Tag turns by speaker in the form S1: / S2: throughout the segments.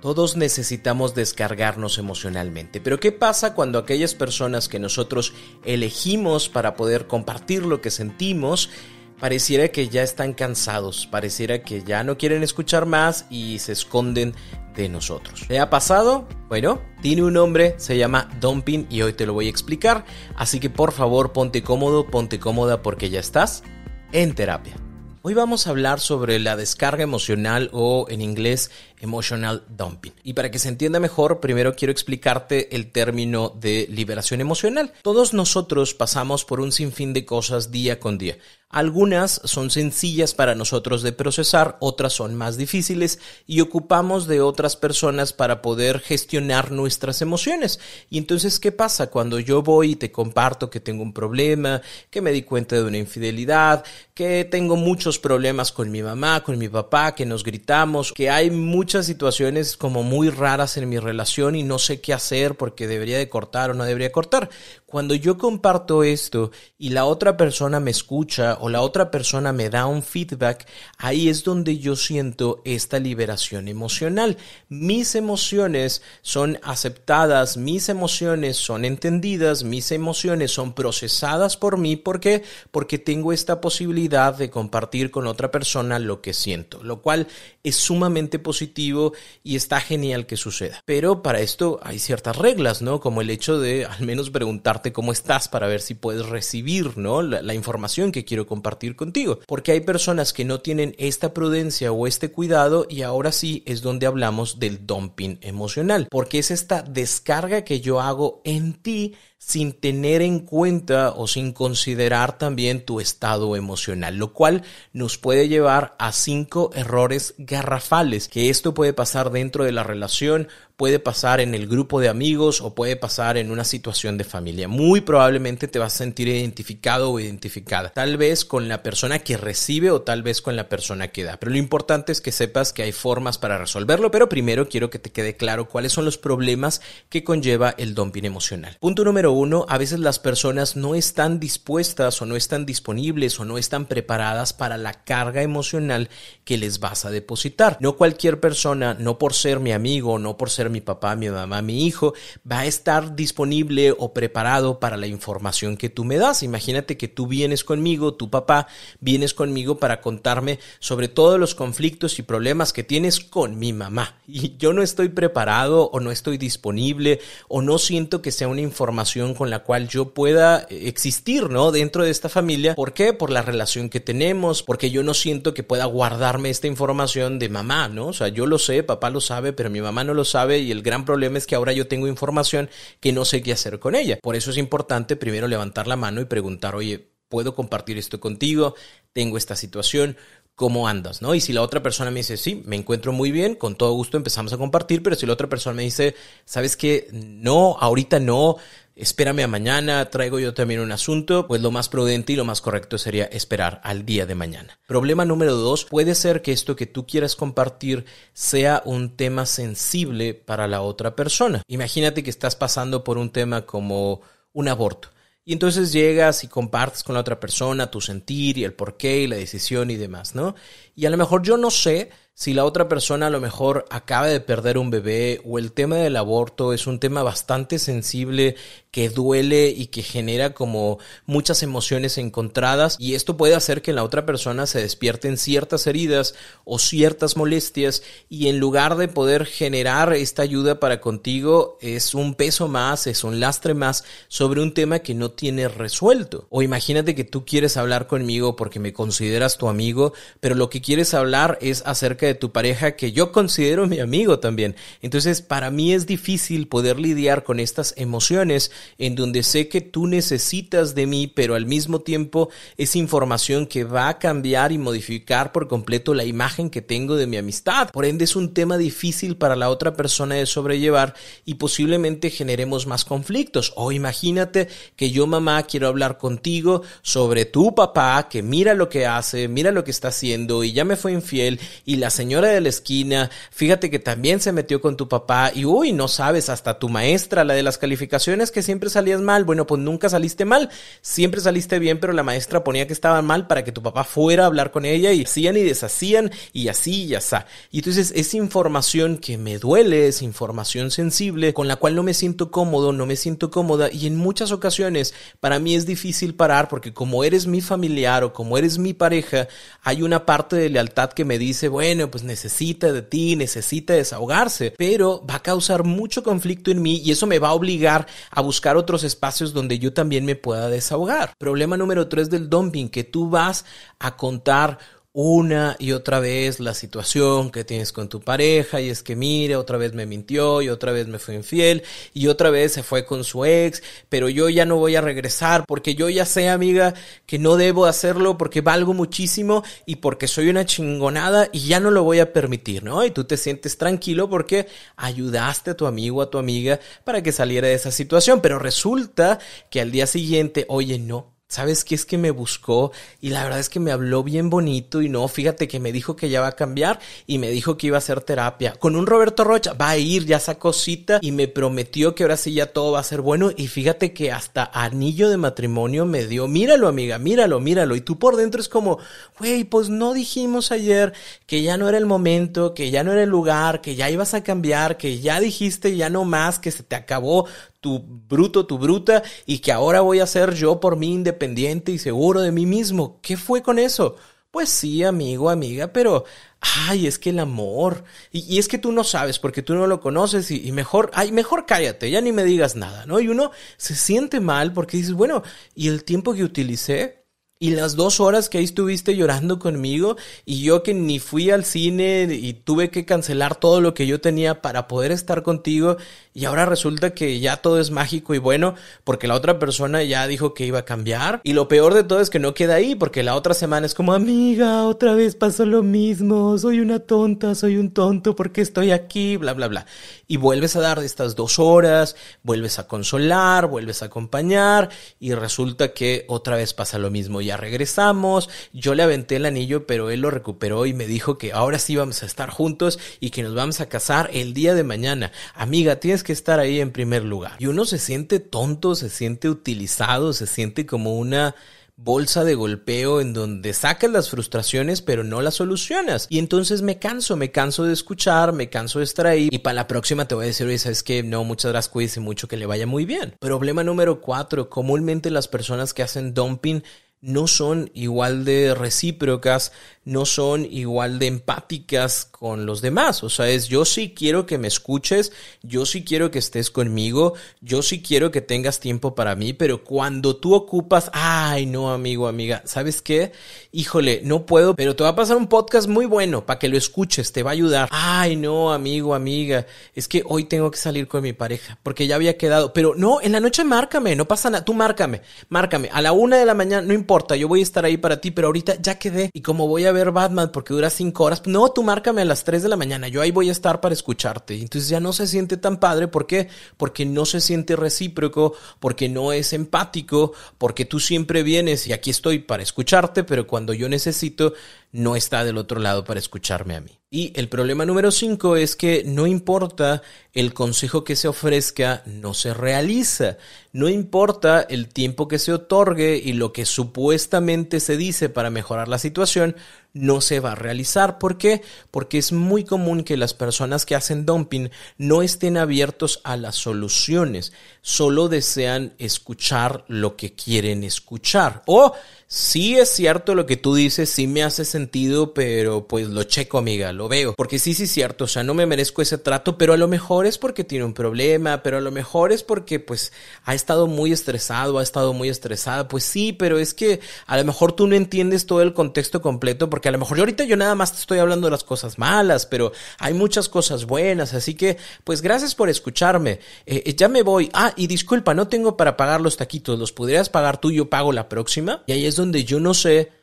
S1: Todos necesitamos descargarnos emocionalmente, pero ¿qué pasa cuando aquellas personas que nosotros elegimos para poder compartir lo que sentimos pareciera que ya están cansados, pareciera que ya no quieren escuchar más y se esconden de nosotros. ¿Le ha pasado? Bueno, tiene un nombre, se llama dumping y hoy te lo voy a explicar, así que por favor ponte cómodo, ponte cómoda porque ya estás en terapia. Hoy vamos a hablar sobre la descarga emocional o en inglés emotional dumping. Y para que se entienda mejor, primero quiero explicarte el término de liberación emocional. Todos nosotros pasamos por un sinfín de cosas día con día. Algunas son sencillas para nosotros de procesar, otras son más difíciles y ocupamos de otras personas para poder gestionar nuestras emociones. Y entonces, ¿qué pasa cuando yo voy y te comparto que tengo un problema, que me di cuenta de una infidelidad, que tengo muchos problemas con mi mamá, con mi papá, que nos gritamos, que hay muchas situaciones como muy raras en mi relación y no sé qué hacer porque debería de cortar o no debería cortar? Cuando yo comparto esto y la otra persona me escucha o la otra persona me da un feedback, ahí es donde yo siento esta liberación emocional. Mis emociones son aceptadas, mis emociones son entendidas, mis emociones son procesadas por mí. ¿Por qué? Porque tengo esta posibilidad de compartir con otra persona lo que siento, lo cual es sumamente positivo y está genial que suceda. Pero para esto hay ciertas reglas, ¿no? Como el hecho de al menos preguntar cómo estás para ver si puedes recibir ¿no? la, la información que quiero compartir contigo. Porque hay personas que no tienen esta prudencia o este cuidado y ahora sí es donde hablamos del dumping emocional. Porque es esta descarga que yo hago en ti sin tener en cuenta o sin considerar también tu estado emocional, lo cual nos puede llevar a cinco errores garrafales, que esto puede pasar dentro de la relación, puede pasar en el grupo de amigos o puede pasar en una situación de familia. Muy probablemente te vas a sentir identificado o identificada, tal vez con la persona que recibe o tal vez con la persona que da. Pero lo importante es que sepas que hay formas para resolverlo, pero primero quiero que te quede claro cuáles son los problemas que conlleva el dumping emocional. Punto número uno, a veces las personas no están dispuestas o no están disponibles o no están preparadas para la carga emocional que les vas a depositar. No cualquier persona, no por ser mi amigo, no por ser mi papá, mi mamá, mi hijo, va a estar disponible o preparado para la información que tú me das. Imagínate que tú vienes conmigo, tu papá, vienes conmigo para contarme sobre todos los conflictos y problemas que tienes con mi mamá. Y yo no estoy preparado o no estoy disponible o no siento que sea una información con la cual yo pueda existir, ¿no? Dentro de esta familia. ¿Por qué? Por la relación que tenemos, porque yo no siento que pueda guardarme esta información de mamá, ¿no? O sea, yo lo sé, papá lo sabe, pero mi mamá no lo sabe y el gran problema es que ahora yo tengo información que no sé qué hacer con ella. Por eso es importante primero levantar la mano y preguntar, oye, ¿puedo compartir esto contigo? Tengo esta situación, cómo andas, ¿no? Y si la otra persona me dice, sí, me encuentro muy bien, con todo gusto empezamos a compartir, pero si la otra persona me dice, ¿sabes qué? No, ahorita no, espérame a mañana, traigo yo también un asunto, pues lo más prudente y lo más correcto sería esperar al día de mañana. Problema número dos, puede ser que esto que tú quieras compartir sea un tema sensible para la otra persona. Imagínate que estás pasando por un tema como un aborto. Y entonces llegas y compartes con la otra persona tu sentir y el porqué y la decisión y demás, ¿no? Y a lo mejor yo no sé si la otra persona a lo mejor acaba de perder un bebé o el tema del aborto es un tema bastante sensible que duele y que genera como muchas emociones encontradas y esto puede hacer que la otra persona se despierten ciertas heridas o ciertas molestias y en lugar de poder generar esta ayuda para contigo es un peso más, es un lastre más sobre un tema que no tienes resuelto. O imagínate que tú quieres hablar conmigo porque me consideras tu amigo, pero lo que quieres hablar es acerca de tu pareja que yo considero mi amigo también. Entonces, para mí es difícil poder lidiar con estas emociones en donde sé que tú necesitas de mí, pero al mismo tiempo es información que va a cambiar y modificar por completo la imagen que tengo de mi amistad. Por ende, es un tema difícil para la otra persona de sobrellevar y posiblemente generemos más conflictos. O imagínate que yo, mamá, quiero hablar contigo sobre tu papá, que mira lo que hace, mira lo que está haciendo y ya me fue infiel y la señora de la esquina, fíjate que también se metió con tu papá y uy, no sabes, hasta tu maestra, la de las calificaciones que siempre salías mal, bueno, pues nunca saliste mal, siempre saliste bien, pero la maestra ponía que estaban mal para que tu papá fuera a hablar con ella y hacían y deshacían y así y así. Y entonces es información que me duele, es información sensible, con la cual no me siento cómodo, no me siento cómoda y en muchas ocasiones para mí es difícil parar porque como eres mi familiar o como eres mi pareja, hay una parte de lealtad que me dice, bueno, pues necesita de ti, necesita desahogarse, pero va a causar mucho conflicto en mí y eso me va a obligar a buscar otros espacios donde yo también me pueda desahogar. Problema número tres del dumping, que tú vas a contar una y otra vez la situación que tienes con tu pareja y es que mire, otra vez me mintió y otra vez me fue infiel y otra vez se fue con su ex, pero yo ya no voy a regresar porque yo ya sé, amiga, que no debo hacerlo porque valgo muchísimo y porque soy una chingonada y ya no lo voy a permitir, ¿no? Y tú te sientes tranquilo porque ayudaste a tu amigo, a tu amiga para que saliera de esa situación, pero resulta que al día siguiente, oye, no, ¿Sabes qué es que me buscó? Y la verdad es que me habló bien bonito y no, fíjate que me dijo que ya va a cambiar y me dijo que iba a hacer terapia. Con un Roberto Rocha, va a ir, ya sacó cita y me prometió que ahora sí ya todo va a ser bueno. Y fíjate que hasta anillo de matrimonio me dio. Míralo, amiga, míralo, míralo. Y tú por dentro es como, güey, pues no dijimos ayer que ya no era el momento, que ya no era el lugar, que ya ibas a cambiar, que ya dijiste ya no más, que se te acabó tu bruto, tu bruta, y que ahora voy a ser yo por mí independiente y seguro de mí mismo. ¿Qué fue con eso? Pues sí, amigo, amiga, pero, ay, es que el amor, y, es que tú no sabes porque tú no lo conoces y, y, mejor, ay, mejor cállate, ya ni me digas nada, ¿no? Y uno se siente mal porque dices, bueno, ¿y el tiempo que utilicé? Y las dos horas que ahí estuviste llorando conmigo y yo que ni fui al cine y tuve que cancelar todo lo que yo tenía para poder estar contigo y ahora resulta que ya todo es mágico y bueno porque la otra persona ya dijo que iba a cambiar. Y lo peor de todo es que no queda ahí porque la otra semana es como amiga otra vez pasó lo mismo soy una tonta soy un tonto porque estoy aquí bla bla bla. Y vuelves a dar estas dos horas vuelves a consolar vuelves a acompañar y resulta que otra vez pasa lo mismo ya regresamos, yo le aventé el anillo, pero él lo recuperó y me dijo que ahora sí vamos a estar juntos y que nos vamos a casar el día de mañana. Amiga, tienes que estar ahí en primer lugar. Y uno se siente tonto, se siente utilizado, se siente como una bolsa de golpeo en donde sacas las frustraciones pero no las solucionas. Y entonces me canso, me canso de escuchar, me canso de estar ahí y para la próxima te voy a decir, oye, sabes que no, muchas gracias, cuídese mucho, que le vaya muy bien. Problema número cuatro, comúnmente las personas que hacen dumping no son igual de recíprocas, no son igual de empáticas con los demás. O sea, es yo sí quiero que me escuches, yo sí quiero que estés conmigo, yo sí quiero que tengas tiempo para mí, pero cuando tú ocupas, ay, no, amigo, amiga, ¿sabes qué? Híjole, no puedo, pero te va a pasar un podcast muy bueno para que lo escuches, te va a ayudar. Ay, no, amigo, amiga, es que hoy tengo que salir con mi pareja porque ya había quedado, pero no, en la noche márcame, no pasa nada, tú márcame, márcame, a la una de la mañana, no importa yo voy a estar ahí para ti, pero ahorita ya quedé. Y como voy a ver Batman porque dura cinco horas, no, tú márcame a las 3 de la mañana, yo ahí voy a estar para escucharte. Entonces ya no se siente tan padre, ¿por qué? Porque no se siente recíproco, porque no es empático, porque tú siempre vienes y aquí estoy para escucharte, pero cuando yo necesito, no está del otro lado para escucharme a mí. Y el problema número 5 es que no importa el consejo que se ofrezca, no se realiza. No importa el tiempo que se otorgue y lo que supuestamente se dice para mejorar la situación, no se va a realizar. ¿Por qué? Porque es muy común que las personas que hacen dumping no estén abiertos a las soluciones, solo desean escuchar lo que quieren escuchar. O sí es cierto lo que tú dices, sí me hace sentido, pero pues lo checo, amiga, lo veo. Porque sí, sí es cierto, o sea, no me merezco ese trato, pero a lo mejor es porque tiene un problema, pero a lo mejor es porque pues ha estado muy estresado, ha estado muy estresada. Pues sí, pero es que a lo mejor tú no entiendes todo el contexto completo porque a lo mejor yo ahorita yo nada más te estoy hablando de las cosas malas, pero hay muchas cosas buenas, así que pues gracias por escucharme. Eh, eh, ya me voy. Ah, y disculpa, no tengo para pagar los taquitos, ¿los podrías pagar tú? Yo pago la próxima. Y ahí es donde yo no sé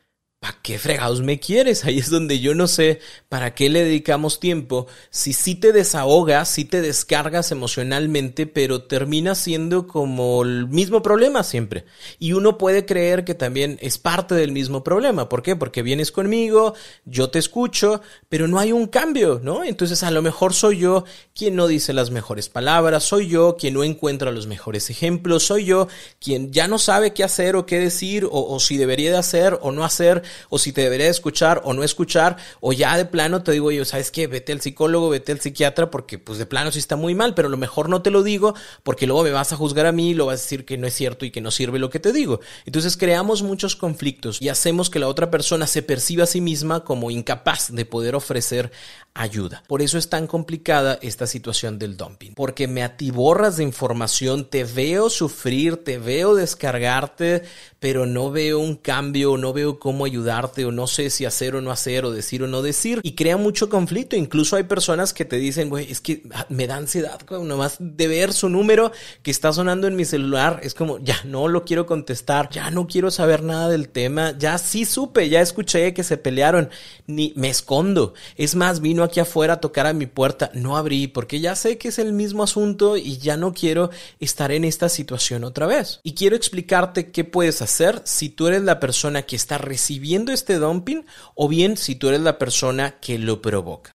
S1: ¿para qué fregados me quieres? Ahí es donde yo no sé para qué le dedicamos tiempo. Si sí te desahogas, si te descargas emocionalmente, pero termina siendo como el mismo problema siempre. Y uno puede creer que también es parte del mismo problema. ¿Por qué? Porque vienes conmigo, yo te escucho, pero no hay un cambio, ¿no? Entonces a lo mejor soy yo quien no dice las mejores palabras, soy yo quien no encuentra los mejores ejemplos, soy yo quien ya no sabe qué hacer o qué decir o, o si debería de hacer o no hacer o si te debería escuchar o no escuchar, o ya de plano te digo yo, ¿sabes qué? Vete al psicólogo, vete al psiquiatra, porque pues de plano sí está muy mal, pero a lo mejor no te lo digo porque luego me vas a juzgar a mí y lo vas a decir que no es cierto y que no sirve lo que te digo. Entonces creamos muchos conflictos y hacemos que la otra persona se perciba a sí misma como incapaz de poder ofrecer ayuda. Por eso es tan complicada esta situación del dumping, porque me atiborras de información, te veo sufrir, te veo descargarte, pero no veo un cambio, no veo cómo ayudarte o no sé si hacer o no hacer o decir o no decir y crea mucho conflicto. Incluso hay personas que te dicen, güey, es que me da ansiedad, güey, nomás de ver su número que está sonando en mi celular, es como, ya no lo quiero contestar, ya no quiero saber nada del tema, ya sí supe, ya escuché que se pelearon, ni me escondo. Es más, vino aquí afuera a tocar a mi puerta, no abrí porque ya sé que es el mismo asunto y ya no quiero estar en esta situación otra vez. Y quiero explicarte qué puedes hacer si tú eres la persona que está recibiendo este dumping o bien si tú eres la persona que lo provoca.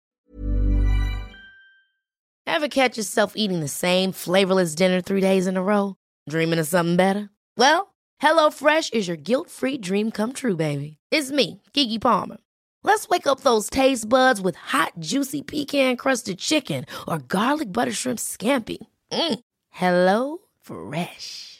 S2: Ever catch yourself eating the same flavorless dinner three days in a row? Dreaming of something better? Well, HelloFresh is your guilt-free dream come true, baby. It's me, Kiki Palmer. Let's wake up those taste buds with hot, juicy pecan crusted chicken or garlic butter shrimp scampi. Mm. Hello Fresh.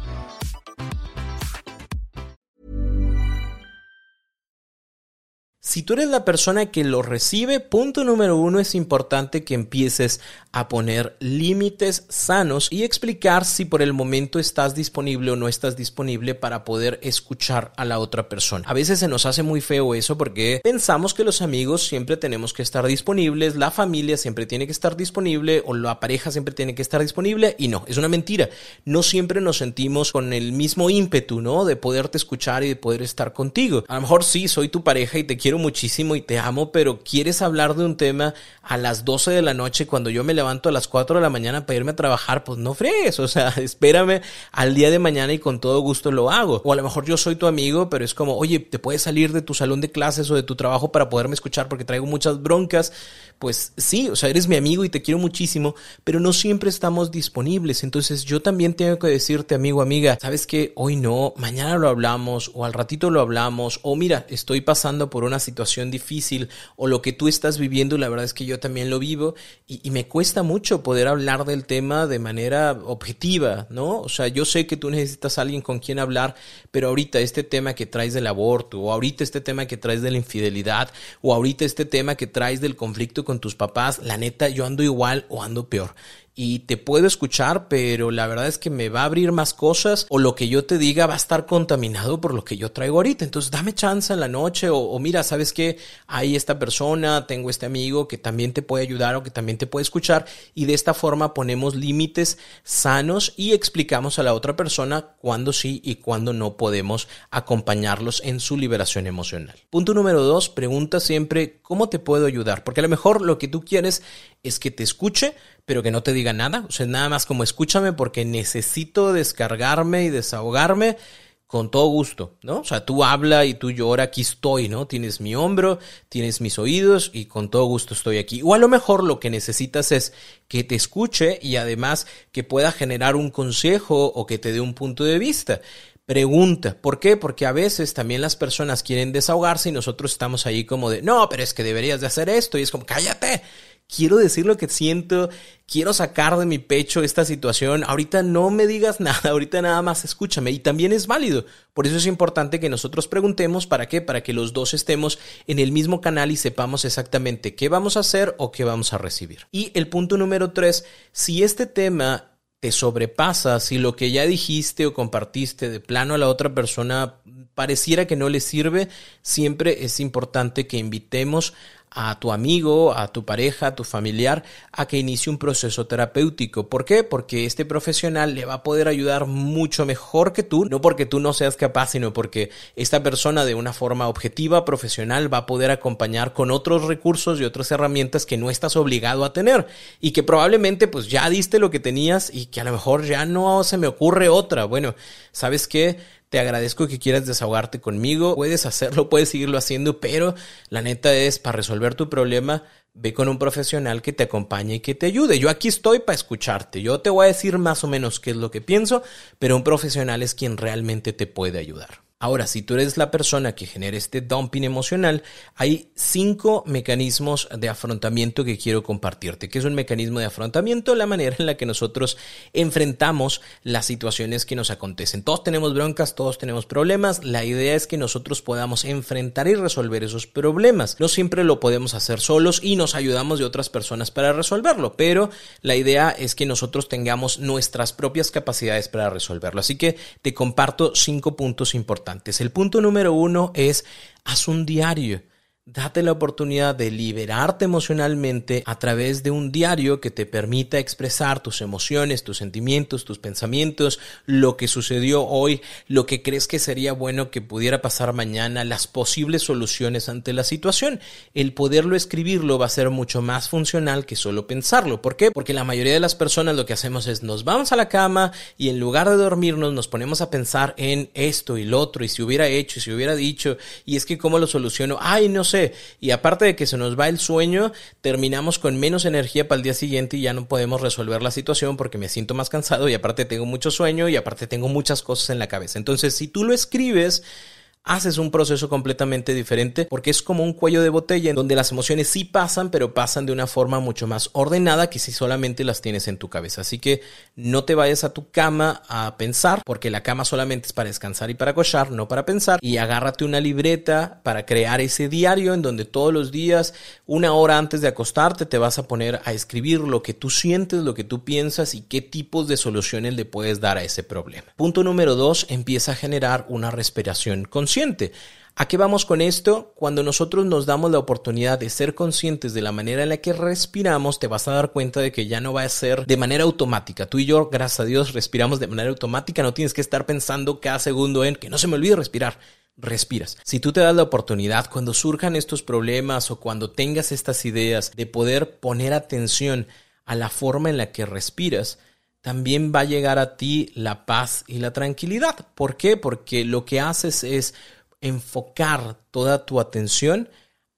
S1: Si tú eres la persona que lo recibe, punto número uno es importante que empieces a poner límites sanos y explicar si por el momento estás disponible o no estás disponible para poder escuchar a la otra persona. A veces se nos hace muy feo eso porque pensamos que los amigos siempre tenemos que estar disponibles, la familia siempre tiene que estar disponible o la pareja siempre tiene que estar disponible y no, es una mentira. No siempre nos sentimos con el mismo ímpetu, ¿no? De poderte escuchar y de poder estar contigo. A lo mejor sí, soy tu pareja y te quiero muchísimo y te amo, pero quieres hablar de un tema a las 12 de la noche cuando yo me levanto a las 4 de la mañana para irme a trabajar, pues no fregues, o sea, espérame al día de mañana y con todo gusto lo hago. O a lo mejor yo soy tu amigo, pero es como, oye, te puedes salir de tu salón de clases o de tu trabajo para poderme escuchar porque traigo muchas broncas. Pues sí, o sea, eres mi amigo y te quiero muchísimo, pero no siempre estamos disponibles. Entonces yo también tengo que decirte, amigo, amiga, sabes que hoy no, mañana lo hablamos o al ratito lo hablamos o mira, estoy pasando por una situación difícil o lo que tú estás viviendo, la verdad es que yo también lo vivo y, y me cuesta mucho poder hablar del tema de manera objetiva, ¿no? O sea, yo sé que tú necesitas a alguien con quien hablar, pero ahorita este tema que traes del aborto o ahorita este tema que traes de la infidelidad o ahorita este tema que traes del conflicto con tus papás, la neta, yo ando igual o ando peor y te puedo escuchar, pero la verdad es que me va a abrir más cosas o lo que yo te diga va a estar contaminado por lo que yo traigo ahorita. Entonces dame chance en la noche o, mira, sabes que hay esta persona, tengo este amigo que también te puede ayudar o que también te puede escuchar y de esta forma ponemos límites sanos y explicamos a la otra persona cuándo sí y cuándo no podemos acompañarlos en su liberación emocional. Punto número dos, pregunta siempre cómo te puedo ayudar, porque a lo mejor lo que tú quieres es que te escuche, pero que no te diga nada. O sea, nada más como escúchame porque necesito descargarme y desahogarme con todo gusto, ¿no? O sea, tú habla y tú llora, aquí estoy, ¿no? Tienes mi hombro, tienes mis oídos y con todo gusto estoy aquí. O a lo mejor lo que necesitas es que te escuche y además que pueda generar un consejo o que te dé un punto de vista. Pregunta, ¿por qué? Porque a veces también las personas quieren desahogarse y nosotros estamos ahí como de, no, pero es que deberías de hacer esto y es como, cállate, quiero decir lo que siento, quiero sacar de mi pecho esta situación, ahorita no me digas nada, ahorita nada más escúchame y también es válido. Por eso es importante que nosotros preguntemos para qué, para que los dos estemos en el mismo canal y sepamos exactamente qué vamos a hacer o qué vamos a recibir. Y el punto número tres, si este tema te sobrepasa, si lo que ya dijiste o compartiste de plano a la otra persona pareciera que no le sirve, siempre es importante que invitemos a tu amigo, a tu pareja, a tu familiar, a que inicie un proceso terapéutico. ¿Por qué? Porque este profesional le va a poder ayudar mucho mejor que tú, no porque tú no seas capaz, sino porque esta persona de una forma objetiva, profesional, va a poder acompañar con otros recursos y otras herramientas que no estás obligado a tener y que probablemente pues ya diste lo que tenías y que a lo mejor ya no se me ocurre otra. Bueno, ¿sabes qué? Te agradezco que quieras desahogarte conmigo. Puedes hacerlo, puedes seguirlo haciendo, pero la neta es para resolver tu problema, ve con un profesional que te acompañe y que te ayude. Yo aquí estoy para escucharte. Yo te voy a decir más o menos qué es lo que pienso, pero un profesional es quien realmente te puede ayudar. Ahora, si tú eres la persona que genera este dumping emocional, hay cinco mecanismos de afrontamiento que quiero compartirte. ¿Qué es un mecanismo de afrontamiento? La manera en la que nosotros enfrentamos las situaciones que nos acontecen. Todos tenemos broncas, todos tenemos problemas. La idea es que nosotros podamos enfrentar y resolver esos problemas. No siempre lo podemos hacer solos y nos ayudamos de otras personas para resolverlo, pero la idea es que nosotros tengamos nuestras propias capacidades para resolverlo. Así que te comparto cinco puntos importantes. El punto número uno es haz un diario. Date la oportunidad de liberarte emocionalmente a través de un diario que te permita expresar tus emociones, tus sentimientos, tus pensamientos, lo que sucedió hoy, lo que crees que sería bueno que pudiera pasar mañana, las posibles soluciones ante la situación. El poderlo escribirlo va a ser mucho más funcional que solo pensarlo. ¿Por qué? Porque la mayoría de las personas lo que hacemos es nos vamos a la cama y en lugar de dormirnos nos ponemos a pensar en esto y lo otro y si hubiera hecho y si hubiera dicho y es que cómo lo soluciono. Ay, no Y aparte de que se nos va el sueño, terminamos con menos energía para el día siguiente y ya no podemos resolver la situación porque me siento más cansado y aparte tengo mucho sueño y aparte tengo muchas cosas en la cabeza. Entonces, si tú lo escribes, haces un proceso completamente diferente porque es como un cuello de botella en donde las emociones sí pasan, pero pasan de una forma mucho más ordenada que si solamente las tienes en tu cabeza. Así que no te vayas a tu cama a pensar porque la cama solamente es para descansar y para cochar, no para pensar. Y agárrate una libreta para crear ese diario en donde todos los días, una hora antes de acostarte, te vas a poner a escribir lo que tú sientes, lo que tú piensas y qué tipos de soluciones le puedes dar a ese problema. Punto número dos, empieza a generar una respiración consciente ¿A qué vamos con esto? Cuando nosotros nos damos la oportunidad de ser conscientes de la manera en la que respiramos, te vas a dar cuenta de que ya no va a ser de manera automática. Tú y yo, gracias a Dios, respiramos de manera automática. No tienes que estar pensando cada segundo en que no se me olvide respirar. Respiras. Si tú te das la oportunidad cuando surjan estos problemas o cuando tengas estas ideas de poder poner atención a la forma en la que respiras, también va a llegar a ti la paz y la tranquilidad. ¿Por qué? Porque lo que haces es enfocar toda tu atención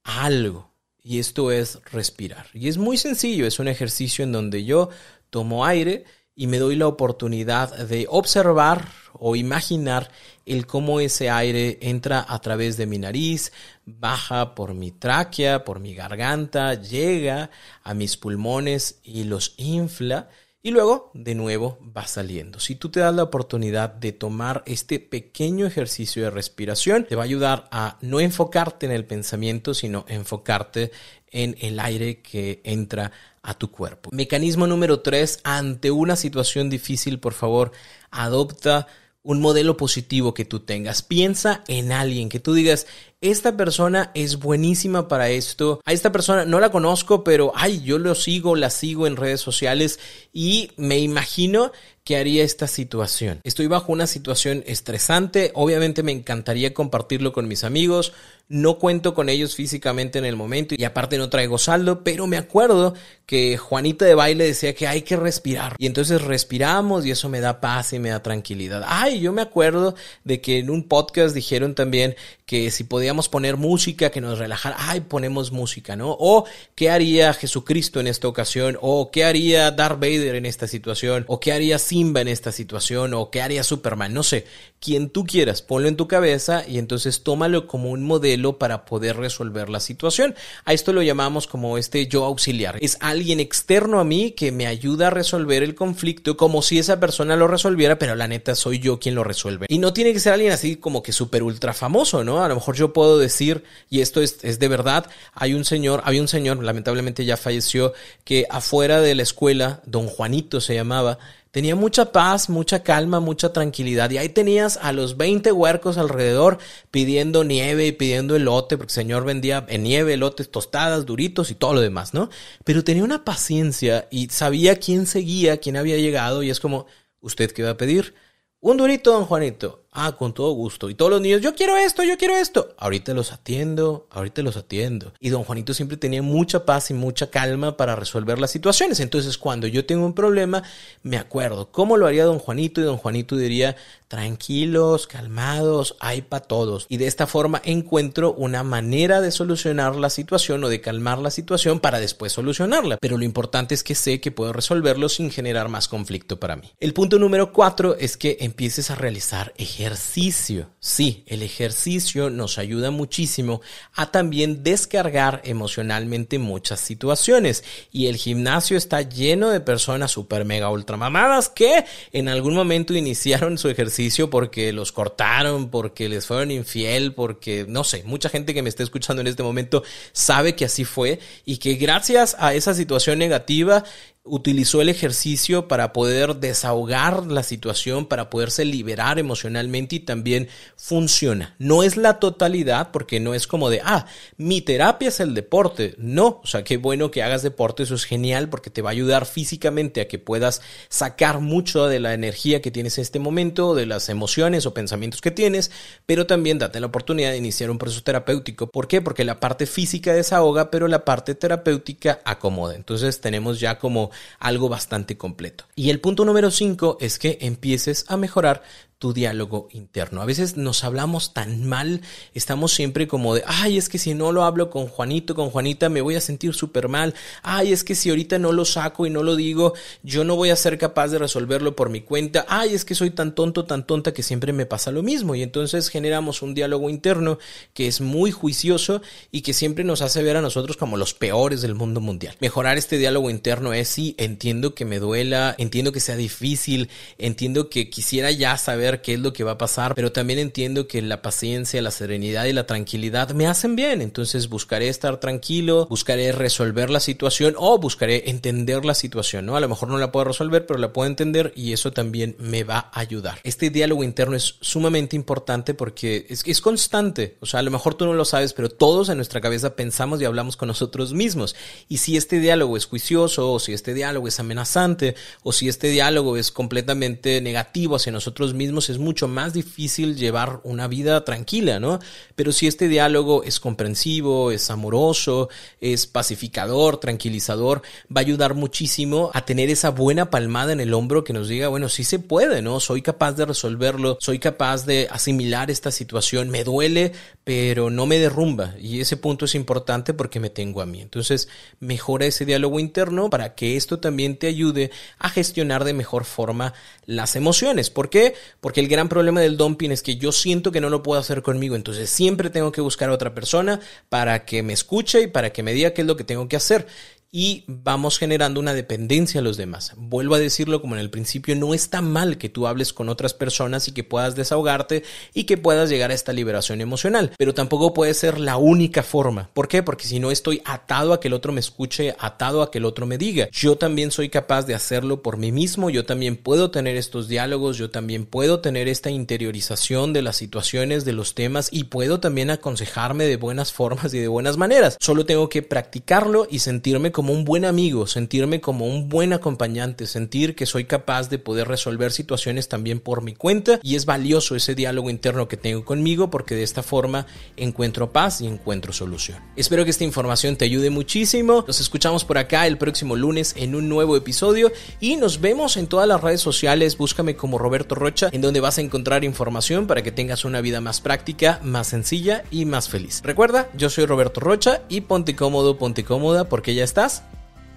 S1: a algo. Y esto es respirar. Y es muy sencillo, es un ejercicio en donde yo tomo aire y me doy la oportunidad de observar o imaginar el cómo ese aire entra a través de mi nariz, baja por mi tráquea, por mi garganta, llega a mis pulmones y los infla y luego, de nuevo, va saliendo. Si tú te das la oportunidad de tomar este pequeño ejercicio de respiración, te va a ayudar a no enfocarte en el pensamiento, sino enfocarte en el aire que entra a tu cuerpo. Mecanismo número tres, ante una situación difícil, por favor, adopta un modelo positivo que tú tengas. Piensa en alguien que tú digas, esta persona es buenísima para esto. A esta persona no la conozco, pero ay, yo lo sigo, la sigo en redes sociales y me imagino que haría esta situación. Estoy bajo una situación estresante, obviamente me encantaría compartirlo con mis amigos, no cuento con ellos físicamente en el momento y aparte no traigo saldo, pero me acuerdo que Juanita de baile decía que hay que respirar y entonces respiramos y eso me da paz y me da tranquilidad. Ay, yo me acuerdo de que en un podcast dijeron también que si podíamos poner música que nos relajara, ay, ponemos música, ¿no? O qué haría Jesucristo en esta ocasión, o qué haría Darth Vader en esta situación, o qué haría Simba en esta situación, o qué haría Superman, no sé, quien tú quieras, ponlo en tu cabeza y entonces tómalo como un modelo para poder resolver la situación. A esto lo llamamos como este yo auxiliar. Es alguien externo a mí que me ayuda a resolver el conflicto como si esa persona lo resolviera, pero la neta soy yo quien lo resuelve. Y no tiene que ser alguien así como que súper ultra famoso, ¿no? A lo mejor yo puedo decir, y esto es, de verdad, hay un señor, había un señor, lamentablemente ya falleció, que afuera de la escuela, don Juanito se llamaba, Tenía mucha paz, mucha calma, mucha tranquilidad. Y ahí tenías a los 20 huercos alrededor pidiendo nieve y pidiendo elote, porque el Señor vendía en nieve, elotes, tostadas, duritos y todo lo demás, ¿no? Pero tenía una paciencia y sabía quién seguía, quién había llegado y es como, ¿usted qué va a pedir? Un durito, don Juanito. Ah, con todo gusto. Y todos los niños, yo quiero esto, yo quiero esto. Ahorita los atiendo, ahorita los atiendo. Y don Juanito siempre tenía mucha paz y mucha calma para resolver las situaciones. Entonces, cuando yo tengo un problema, me acuerdo cómo lo haría don Juanito y don Juanito diría, tranquilos, calmados, hay para todos. Y de esta forma encuentro una manera de solucionar la situación o de calmar la situación para después solucionarla. Pero lo importante es que sé que puedo resolverlo sin generar más conflicto para mí. El punto número cuatro es que empieces a realizar ejercicios ejercicio. Sí, el ejercicio nos ayuda muchísimo a también descargar emocionalmente muchas situaciones. Y el gimnasio está lleno de personas super mega ultra mamadas que en algún momento iniciaron su ejercicio porque los cortaron, porque les fueron infiel, porque no sé, mucha gente que me está escuchando en este momento sabe que así fue y que gracias a esa situación negativa utilizó el ejercicio para poder desahogar la situación, para poderse liberar emocionalmente y también funciona. No es la totalidad porque no es como de, ah, mi terapia es el deporte. No, o sea, qué bueno que hagas deporte, eso es genial porque te va a ayudar físicamente a que puedas sacar mucho de la energía que tienes en este momento, de las emociones o pensamientos que tienes, pero también date la oportunidad de iniciar un proceso terapéutico. ¿Por qué? Porque la parte física desahoga, pero la parte terapéutica acomoda. Entonces tenemos ya como algo bastante completo. Y el punto número 5 es que empieces a mejorar tu diálogo interno. A veces nos hablamos tan mal, estamos siempre como de, ay, es que si no lo hablo con Juanito, con Juanita, me voy a sentir súper mal. Ay, es que si ahorita no lo saco y no lo digo, yo no voy a ser capaz de resolverlo por mi cuenta. Ay, es que soy tan tonto, tan tonta que siempre me pasa lo mismo. Y entonces generamos un diálogo interno que es muy juicioso y que siempre nos hace ver a nosotros como los peores del mundo mundial. Mejorar este diálogo interno es sí, entiendo que me duela, entiendo que sea difícil, entiendo que quisiera ya saber qué es lo que va a pasar, pero también entiendo que la paciencia, la serenidad y la tranquilidad me hacen bien. Entonces buscaré estar tranquilo, buscaré resolver la situación o buscaré entender la situación, ¿no? A lo mejor no la puedo resolver, pero la puedo entender y eso también me va a ayudar. Este diálogo interno es sumamente importante porque es, es constante. O sea, a lo mejor tú no lo sabes, pero todos en nuestra cabeza pensamos y hablamos con nosotros mismos. Y si este diálogo es juicioso, o si este diálogo es amenazante, o si este diálogo es completamente negativo hacia nosotros mismos, es mucho más difícil llevar una vida tranquila, ¿no? Pero si este diálogo es comprensivo, es amoroso, es pacificador, tranquilizador, va a ayudar muchísimo a tener esa buena palmada en el hombro que nos diga, bueno, sí se puede, ¿no? Soy capaz de resolverlo, soy capaz de asimilar esta situación, me duele, pero no me derrumba. Y ese punto es importante porque me tengo a mí. Entonces, mejora ese diálogo interno para que esto también te ayude a gestionar de mejor forma las emociones. ¿Por qué? Porque el gran problema del dumping es que yo siento que no lo puedo hacer conmigo, entonces siempre tengo que buscar a otra persona para que me escuche y para que me diga qué es lo que tengo que hacer y vamos generando una dependencia a los demás. Vuelvo a decirlo como en el principio, no está mal que tú hables con otras personas y que puedas desahogarte y que puedas llegar a esta liberación emocional, pero tampoco puede ser la única forma. ¿Por qué? Porque si no estoy atado a que el otro me escuche, atado a que el otro me diga. Yo también soy capaz de hacerlo por mí mismo, yo también puedo tener estos diálogos, yo también puedo tener esta interiorización de las situaciones, de los temas y puedo también aconsejarme de buenas formas y de buenas maneras. Solo tengo que practicarlo y sentirme como como un buen amigo, sentirme como un buen acompañante, sentir que soy capaz de poder resolver situaciones también por mi cuenta y es valioso ese diálogo interno que tengo conmigo porque de esta forma encuentro paz y encuentro solución. Espero que esta información te ayude muchísimo. Nos escuchamos por acá el próximo lunes en un nuevo episodio y nos vemos en todas las redes sociales. Búscame como Roberto Rocha en donde vas a encontrar información para que tengas una vida más práctica, más sencilla y más feliz. Recuerda, yo soy Roberto Rocha y ponte cómodo, ponte cómoda porque ya estás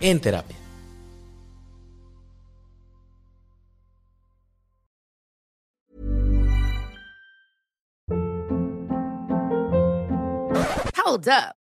S1: en terapia.
S2: Hold up.